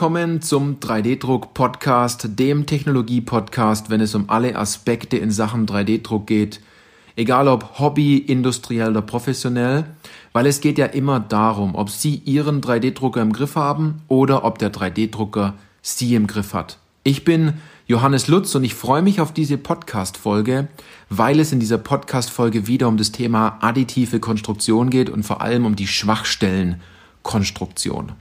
Willkommen zum 3D-Druck-Podcast, dem Technologie-Podcast, wenn es um alle Aspekte in Sachen 3D-Druck geht. Egal ob Hobby, industriell oder professionell, weil es geht ja immer darum, ob Sie Ihren 3D-Drucker im Griff haben oder ob der 3D-Drucker Sie im Griff hat. Ich bin Johannes Lutz und ich freue mich auf diese Podcast-Folge, weil es in dieser Podcast-Folge wieder um das Thema additive Konstruktion geht und vor allem um die Schwachstellenkonstruktion.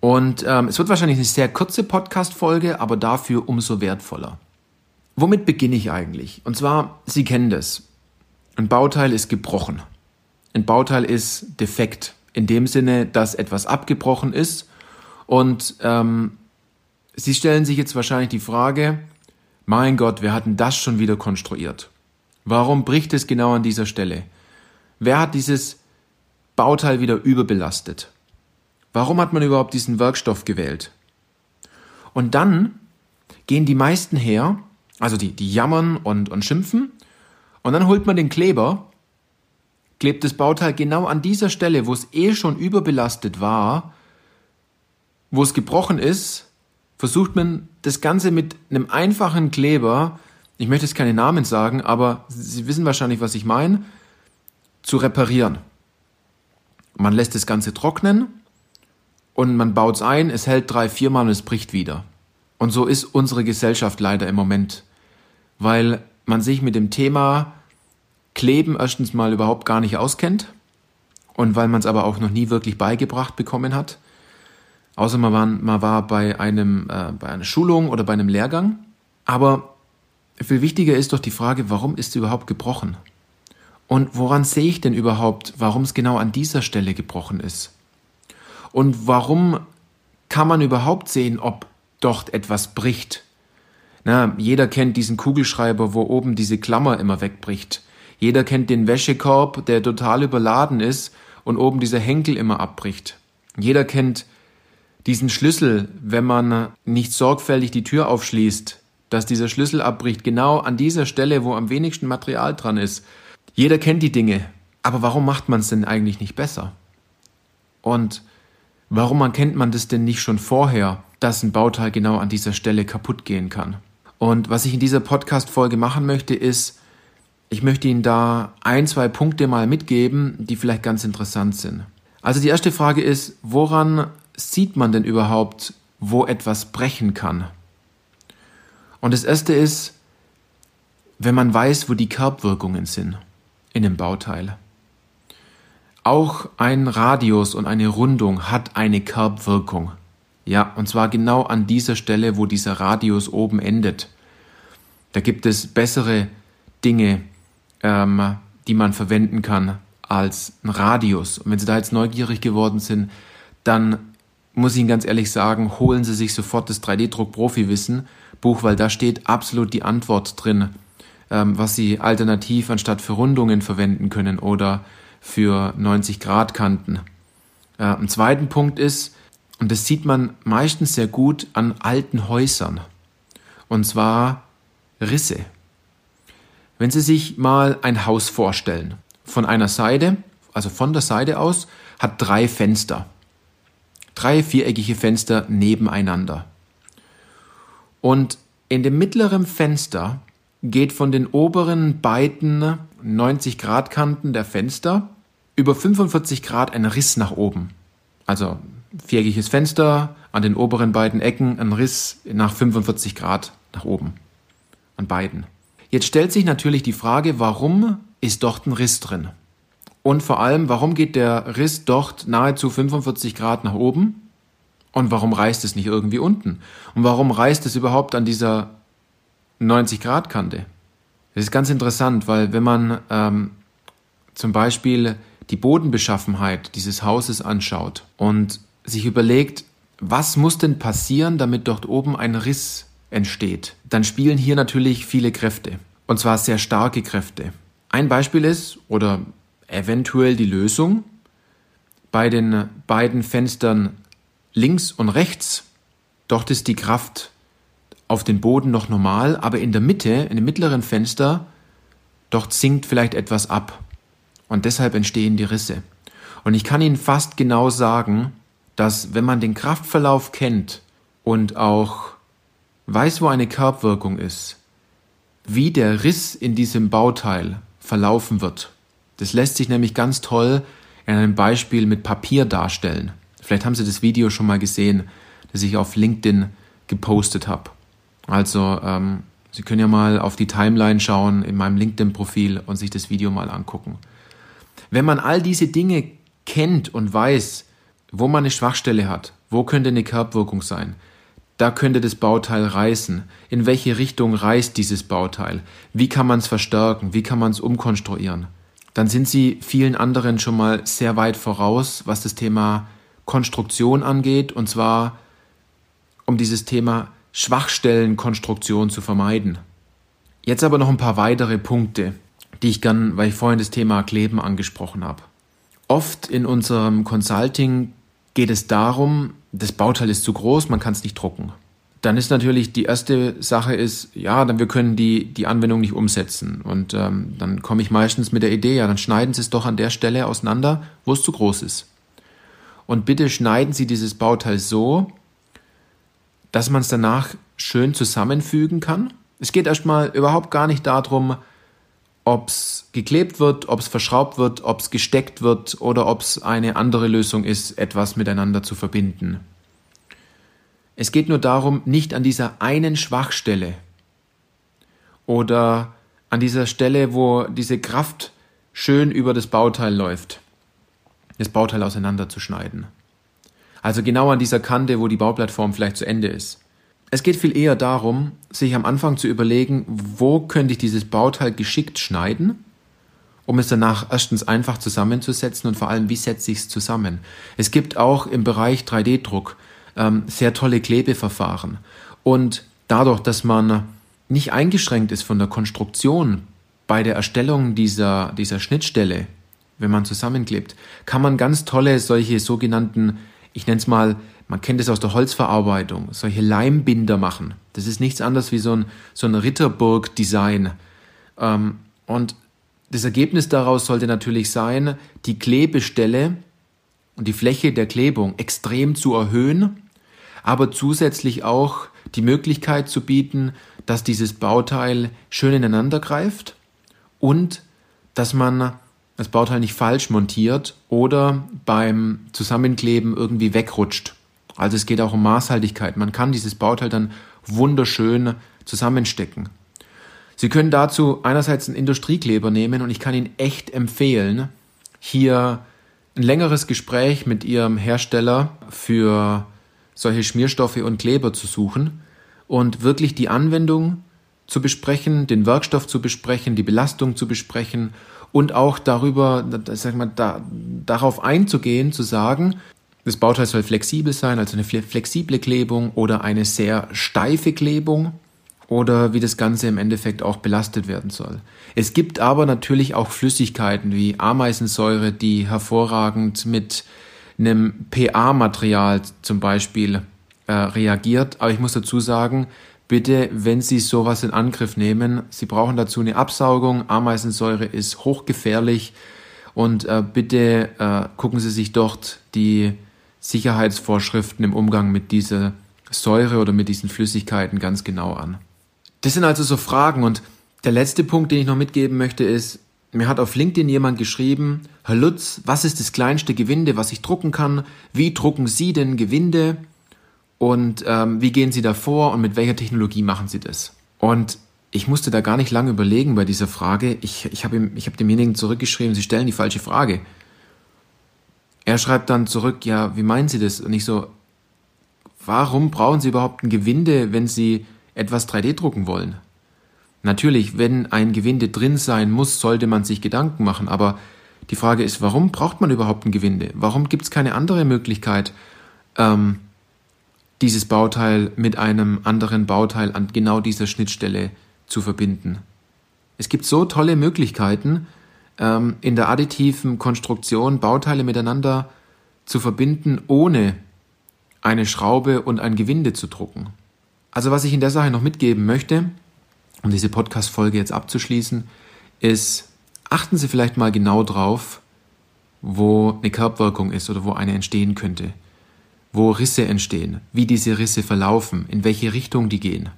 Und ähm, es wird wahrscheinlich eine sehr kurze Podcast-Folge, aber dafür umso wertvoller. Womit beginne ich eigentlich? Und zwar, Sie kennen das. Ein Bauteil ist gebrochen. Ein Bauteil ist defekt. In dem Sinne, dass etwas abgebrochen ist und ähm, Sie stellen sich jetzt wahrscheinlich die Frage, mein Gott, wer hat denn das schon wieder konstruiert? Warum bricht es genau an dieser Stelle? Wer hat dieses Bauteil wieder überbelastet? Warum hat man überhaupt diesen Werkstoff gewählt? Und dann gehen die meisten her, also die, die jammern und, und schimpfen, und dann holt man den Kleber, klebt das Bauteil genau an dieser Stelle, wo es eh schon überbelastet war, wo es gebrochen ist, versucht man das Ganze mit einem einfachen Kleber, ich möchte jetzt keine Namen sagen, aber Sie wissen wahrscheinlich, was ich meine, zu reparieren. Man lässt das Ganze trocknen und man baut es ein, es hält drei, viermal und es bricht wieder. Und so ist unsere Gesellschaft leider im Moment, weil man sich mit dem Thema Kleben erstens mal überhaupt gar nicht auskennt und weil man es aber auch noch nie wirklich beigebracht bekommen hat außer man war, man war bei, einem, äh, bei einer Schulung oder bei einem Lehrgang. Aber viel wichtiger ist doch die Frage, warum ist sie überhaupt gebrochen? Und woran sehe ich denn überhaupt, warum es genau an dieser Stelle gebrochen ist? Und warum kann man überhaupt sehen, ob dort etwas bricht? Na, jeder kennt diesen Kugelschreiber, wo oben diese Klammer immer wegbricht. Jeder kennt den Wäschekorb, der total überladen ist und oben dieser Henkel immer abbricht. Jeder kennt diesen Schlüssel, wenn man nicht sorgfältig die Tür aufschließt, dass dieser Schlüssel abbricht, genau an dieser Stelle, wo am wenigsten Material dran ist. Jeder kennt die Dinge, aber warum macht man es denn eigentlich nicht besser? Und warum erkennt man das denn nicht schon vorher, dass ein Bauteil genau an dieser Stelle kaputt gehen kann? Und was ich in dieser Podcast-Folge machen möchte, ist, ich möchte Ihnen da ein, zwei Punkte mal mitgeben, die vielleicht ganz interessant sind. Also die erste Frage ist, woran sieht man denn überhaupt, wo etwas brechen kann? Und das erste ist, wenn man weiß, wo die Kerbwirkungen sind in dem Bauteil. Auch ein Radius und eine Rundung hat eine Kerbwirkung. Ja, und zwar genau an dieser Stelle, wo dieser Radius oben endet. Da gibt es bessere Dinge, ähm, die man verwenden kann als ein Radius. Und wenn Sie da jetzt neugierig geworden sind, dann muss ich Ihnen ganz ehrlich sagen, holen Sie sich sofort das 3D-Druck-Profi-Wissen Buch, weil da steht absolut die Antwort drin, ähm, was Sie alternativ anstatt für Rundungen verwenden können oder für 90 Grad Kanten. Äh, ein zweiter Punkt ist, und das sieht man meistens sehr gut an alten Häusern, und zwar Risse. Wenn Sie sich mal ein Haus vorstellen, von einer Seite, also von der Seite aus, hat drei Fenster drei viereckige Fenster nebeneinander. Und in dem mittleren Fenster geht von den oberen beiden 90 Grad Kanten der Fenster über 45 Grad ein Riss nach oben. Also viereckiges Fenster, an den oberen beiden Ecken ein Riss nach 45 Grad nach oben. An beiden. Jetzt stellt sich natürlich die Frage, warum ist dort ein Riss drin? Und vor allem, warum geht der Riss dort nahezu 45 Grad nach oben? Und warum reißt es nicht irgendwie unten? Und warum reißt es überhaupt an dieser 90 Grad Kante? Das ist ganz interessant, weil wenn man ähm, zum Beispiel die Bodenbeschaffenheit dieses Hauses anschaut und sich überlegt, was muss denn passieren, damit dort oben ein Riss entsteht, dann spielen hier natürlich viele Kräfte. Und zwar sehr starke Kräfte. Ein Beispiel ist, oder eventuell die Lösung. Bei den beiden Fenstern links und rechts, dort ist die Kraft auf den Boden noch normal, aber in der Mitte, in dem mittleren Fenster, dort sinkt vielleicht etwas ab. Und deshalb entstehen die Risse. Und ich kann Ihnen fast genau sagen, dass wenn man den Kraftverlauf kennt und auch weiß, wo eine Kerbwirkung ist, wie der Riss in diesem Bauteil verlaufen wird. Das lässt sich nämlich ganz toll in einem Beispiel mit Papier darstellen. Vielleicht haben Sie das Video schon mal gesehen, das ich auf LinkedIn gepostet habe. Also ähm, Sie können ja mal auf die Timeline schauen in meinem LinkedIn-Profil und sich das Video mal angucken. Wenn man all diese Dinge kennt und weiß, wo man eine Schwachstelle hat, wo könnte eine Kerbwirkung sein, da könnte das Bauteil reißen, in welche Richtung reißt dieses Bauteil, wie kann man es verstärken, wie kann man es umkonstruieren, dann sind Sie vielen anderen schon mal sehr weit voraus, was das Thema Konstruktion angeht, und zwar um dieses Thema Schwachstellenkonstruktion zu vermeiden. Jetzt aber noch ein paar weitere Punkte, die ich gern, weil ich vorhin das Thema Kleben angesprochen habe. Oft in unserem Consulting geht es darum, das Bauteil ist zu groß, man kann es nicht drucken. Dann ist natürlich die erste Sache ist, ja, dann wir können die, die Anwendung nicht umsetzen. Und ähm, dann komme ich meistens mit der Idee, ja, dann schneiden Sie es doch an der Stelle auseinander, wo es zu groß ist. Und bitte schneiden Sie dieses Bauteil so, dass man es danach schön zusammenfügen kann. Es geht erstmal überhaupt gar nicht darum, ob es geklebt wird, ob es verschraubt wird, ob es gesteckt wird oder ob es eine andere Lösung ist, etwas miteinander zu verbinden. Es geht nur darum, nicht an dieser einen Schwachstelle oder an dieser Stelle, wo diese Kraft schön über das Bauteil läuft, das Bauteil auseinanderzuschneiden. Also genau an dieser Kante, wo die Bauplattform vielleicht zu Ende ist. Es geht viel eher darum, sich am Anfang zu überlegen, wo könnte ich dieses Bauteil geschickt schneiden, um es danach erstens einfach zusammenzusetzen und vor allem, wie setze ich es zusammen. Es gibt auch im Bereich 3D-Druck ähm, sehr tolle Klebeverfahren. Und dadurch, dass man nicht eingeschränkt ist von der Konstruktion bei der Erstellung dieser, dieser Schnittstelle, wenn man zusammenklebt, kann man ganz tolle solche sogenannten ich nenne es mal, man kennt es aus der Holzverarbeitung, solche Leimbinder machen. Das ist nichts anderes wie so ein, so ein Ritterburg-Design. Ähm, und das Ergebnis daraus sollte natürlich sein, die Klebestelle und die Fläche der Klebung extrem zu erhöhen, aber zusätzlich auch die Möglichkeit zu bieten, dass dieses Bauteil schön ineinander greift und dass man das Bauteil nicht falsch montiert oder beim Zusammenkleben irgendwie wegrutscht. Also es geht auch um Maßhaltigkeit. Man kann dieses Bauteil dann wunderschön zusammenstecken. Sie können dazu einerseits einen Industriekleber nehmen und ich kann Ihnen echt empfehlen, hier ein längeres Gespräch mit Ihrem Hersteller für solche Schmierstoffe und Kleber zu suchen und wirklich die Anwendung zu besprechen, den Werkstoff zu besprechen, die Belastung zu besprechen und auch darüber, sag mal, da, darauf einzugehen, zu sagen, das Bauteil soll flexibel sein, also eine flexible Klebung oder eine sehr steife Klebung oder wie das Ganze im Endeffekt auch belastet werden soll. Es gibt aber natürlich auch Flüssigkeiten wie Ameisensäure, die hervorragend mit einem PA-Material zum Beispiel äh, reagiert. Aber ich muss dazu sagen, bitte, wenn Sie sowas in Angriff nehmen, Sie brauchen dazu eine Absaugung. Ameisensäure ist hochgefährlich und äh, bitte äh, gucken Sie sich dort die Sicherheitsvorschriften im Umgang mit dieser Säure oder mit diesen Flüssigkeiten ganz genau an. Das sind also so Fragen und der letzte Punkt, den ich noch mitgeben möchte, ist, mir hat auf LinkedIn jemand geschrieben, Herr Lutz, was ist das kleinste Gewinde, was ich drucken kann? Wie drucken Sie denn Gewinde? Und ähm, wie gehen Sie da vor und mit welcher Technologie machen Sie das? Und ich musste da gar nicht lange überlegen bei dieser Frage. Ich, ich habe hab demjenigen zurückgeschrieben, Sie stellen die falsche Frage. Er schreibt dann zurück, ja, wie meinen Sie das? Und ich so, warum brauchen Sie überhaupt ein Gewinde, wenn Sie etwas 3D drucken wollen? Natürlich, wenn ein Gewinde drin sein muss, sollte man sich Gedanken machen, aber die Frage ist, warum braucht man überhaupt ein Gewinde? Warum gibt es keine andere Möglichkeit, ähm, dieses Bauteil mit einem anderen Bauteil an genau dieser Schnittstelle zu verbinden. Es gibt so tolle Möglichkeiten, ähm, in der additiven Konstruktion Bauteile miteinander zu verbinden, ohne eine Schraube und ein Gewinde zu drucken. Also was ich in der Sache noch mitgeben möchte, um diese Podcast-Folge jetzt abzuschließen, ist, achten Sie vielleicht mal genau drauf, wo eine Kerbwirkung ist oder wo eine entstehen könnte. Wo Risse entstehen, wie diese Risse verlaufen, in welche Richtung die gehen,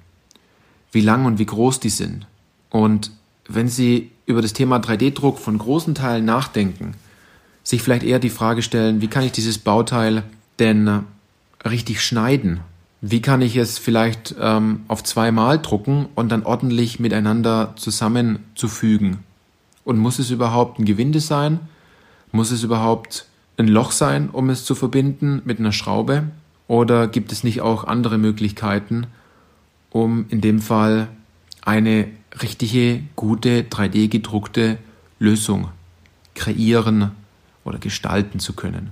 wie lang und wie groß die sind. Und wenn Sie über das Thema 3D-Druck von großen Teilen nachdenken, sich vielleicht eher die Frage stellen, wie kann ich dieses Bauteil denn richtig schneiden? Wie kann ich es vielleicht ähm, auf zweimal drucken und dann ordentlich miteinander zusammenzufügen? Und muss es überhaupt ein Gewinde sein? Muss es überhaupt ein Loch sein, um es zu verbinden mit einer Schraube? Oder gibt es nicht auch andere Möglichkeiten, um in dem Fall eine richtige, gute, 3D gedruckte Lösung kreieren oder gestalten zu können?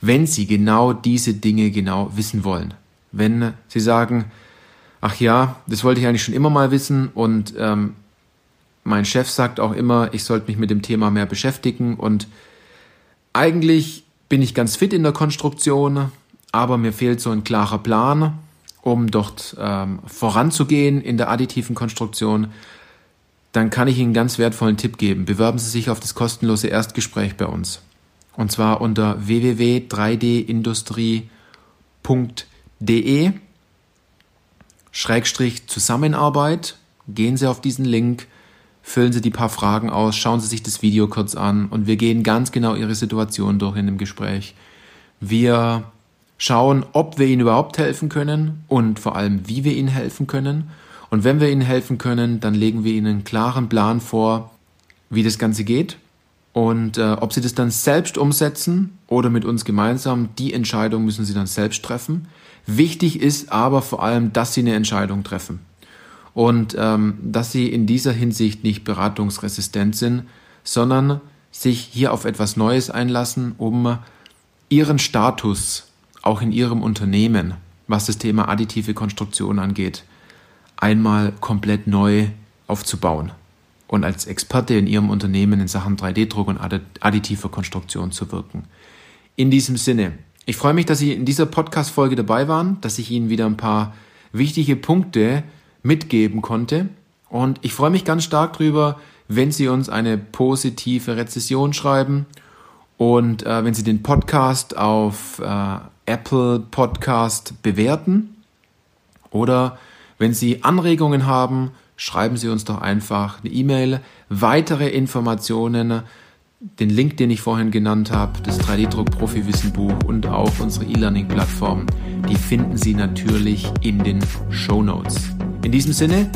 Wenn Sie genau diese Dinge genau wissen wollen. Wenn Sie sagen, ach ja, das wollte ich eigentlich schon immer mal wissen und ähm, mein Chef sagt auch immer, ich sollte mich mit dem Thema mehr beschäftigen und eigentlich bin ich ganz fit in der Konstruktion, aber mir fehlt so ein klarer Plan, um dort ähm, voranzugehen in der additiven Konstruktion. Dann kann ich Ihnen einen ganz wertvollen Tipp geben. Bewerben Sie sich auf das kostenlose Erstgespräch bei uns. Und zwar unter www.3dindustrie.de Schrägstrich Zusammenarbeit. Gehen Sie auf diesen Link füllen Sie die paar Fragen aus, schauen Sie sich das Video kurz an und wir gehen ganz genau Ihre Situation durch in dem Gespräch. Wir schauen, ob wir Ihnen überhaupt helfen können und vor allem, wie wir Ihnen helfen können. Und wenn wir Ihnen helfen können, dann legen wir Ihnen einen klaren Plan vor, wie das Ganze geht und äh, ob Sie das dann selbst umsetzen oder mit uns gemeinsam, die Entscheidung müssen Sie dann selbst treffen. Wichtig ist aber vor allem, dass Sie eine Entscheidung treffen und ähm, dass sie in dieser Hinsicht nicht beratungsresistent sind, sondern sich hier auf etwas Neues einlassen, um ihren Status auch in ihrem Unternehmen, was das Thema additive Konstruktion angeht, einmal komplett neu aufzubauen und als Experte in ihrem Unternehmen in Sachen 3D-Druck und additiver Konstruktion zu wirken. In diesem Sinne, ich freue mich, dass Sie in dieser Podcast-Folge dabei waren, dass ich Ihnen wieder ein paar wichtige Punkte mitgeben konnte. Und ich freue mich ganz stark drüber, wenn Sie uns eine positive Rezession schreiben und äh, wenn Sie den Podcast auf äh, Apple Podcast bewerten oder wenn Sie Anregungen haben, schreiben Sie uns doch einfach eine E-Mail. Weitere Informationen, den Link, den ich vorhin genannt habe, das 3D-Druck Profi-Wissen-Buch und auch unsere E-Learning-Plattform, die finden Sie natürlich in den Show Notes. In diesem Sinne,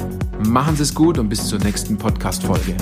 machen Sie es gut und bis zur nächsten Podcast-Folge.